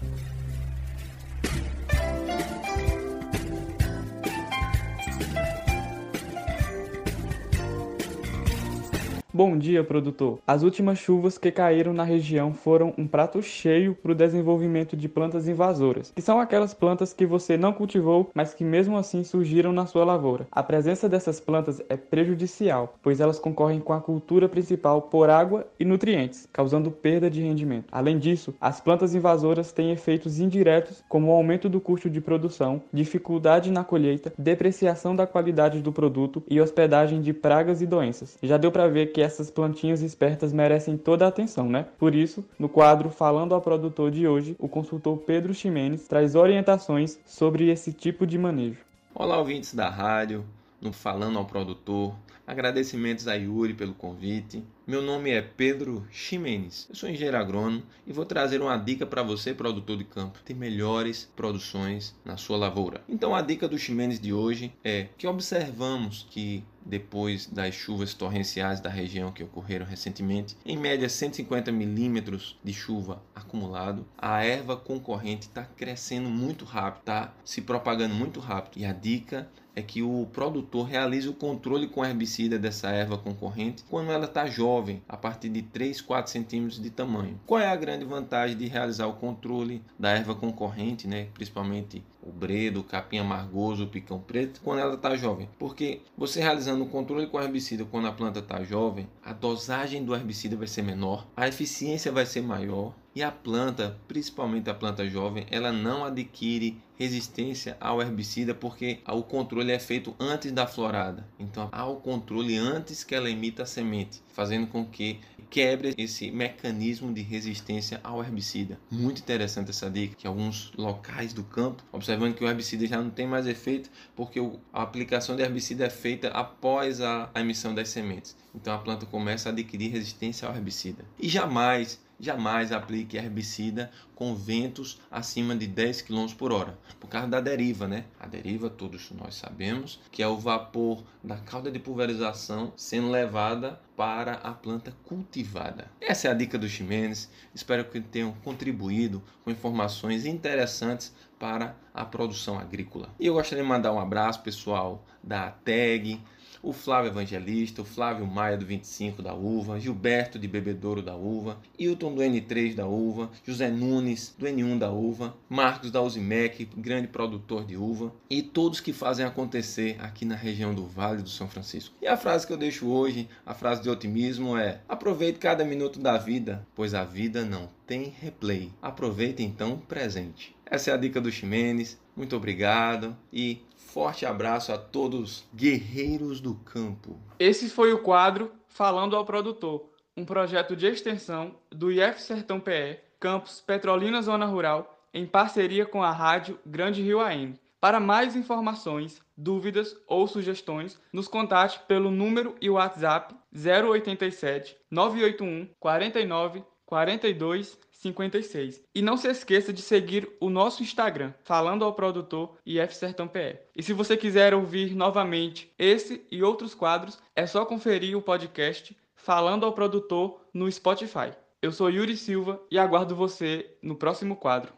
Thank you. Bom dia, produtor. As últimas chuvas que caíram na região foram um prato cheio para o desenvolvimento de plantas invasoras, que são aquelas plantas que você não cultivou, mas que mesmo assim surgiram na sua lavoura. A presença dessas plantas é prejudicial, pois elas concorrem com a cultura principal por água e nutrientes, causando perda de rendimento. Além disso, as plantas invasoras têm efeitos indiretos, como o aumento do custo de produção, dificuldade na colheita, depreciação da qualidade do produto e hospedagem de pragas e doenças. Já deu para ver que essas plantinhas espertas merecem toda a atenção, né? Por isso, no quadro Falando ao Produtor de hoje, o consultor Pedro Ximenes traz orientações sobre esse tipo de manejo. Olá, ouvintes da rádio, no Falando ao Produtor. Agradecimentos a Yuri pelo convite. Meu nome é Pedro Ximenes. Eu sou engenheiro agrônomo e vou trazer uma dica para você, produtor de campo, ter melhores produções na sua lavoura. Então, a dica do Ximenes de hoje é que observamos que depois das chuvas torrenciais da região que ocorreram recentemente, em média 150 milímetros de chuva acumulado, a erva concorrente está crescendo muito rápido, está se propagando muito rápido. E a dica é que o produtor realize o controle com herbicida dessa erva concorrente quando ela está jovem, a partir de 3, 4 centímetros de tamanho. Qual é a grande vantagem de realizar o controle da erva concorrente, né? principalmente bredo, o capim amargoso, picão preto, quando ela está jovem? Porque você realizando o controle com herbicida quando a planta está jovem, a dosagem do herbicida vai ser menor, a eficiência vai ser maior e a planta, principalmente a planta jovem, ela não adquire resistência ao herbicida porque o controle é feito antes da florada. Então há o controle antes que ela emita a semente, fazendo com que quebre esse mecanismo de resistência ao herbicida. Muito interessante essa dica, que alguns locais do campo, observando que o herbicida já não tem mais efeito porque a aplicação de herbicida é feita após a emissão das sementes. Então a planta começa a adquirir resistência ao herbicida. E jamais jamais aplique herbicida com ventos acima de 10 km por hora, por causa da deriva, né? A deriva, todos nós sabemos, que é o vapor da cauda de pulverização sendo levada para a planta cultivada. Essa é a dica do Ximenes. Espero que tenham contribuído com informações interessantes para a produção agrícola. E eu gostaria de mandar um abraço pessoal da TAG, o Flávio Evangelista, o Flávio Maia do 25 da Uva, Gilberto de Bebedouro da Uva, Hilton do N3 da Uva, José Nunes do N1 da Uva, Marcos da Uzimec, grande produtor de uva, e todos que fazem acontecer aqui na região do Vale do São Francisco. E a frase que eu deixo hoje, a frase de otimismo é: aproveite cada minuto da vida, pois a vida não tem replay. Aproveite então o presente. Essa é a dica do Ximenes. Muito obrigado e forte abraço a todos guerreiros do campo. Esse foi o quadro Falando ao Produtor, um projeto de extensão do IF Sertão PE, campus Petrolina Zona Rural, em parceria com a rádio Grande Rio AM. Para mais informações, dúvidas ou sugestões, nos contate pelo número e WhatsApp 087 981 49 42 56. E não se esqueça de seguir o nosso Instagram, falando ao produtor IF Sertão PE. E se você quiser ouvir novamente esse e outros quadros, é só conferir o podcast Falando ao Produtor no Spotify. Eu sou Yuri Silva e aguardo você no próximo quadro.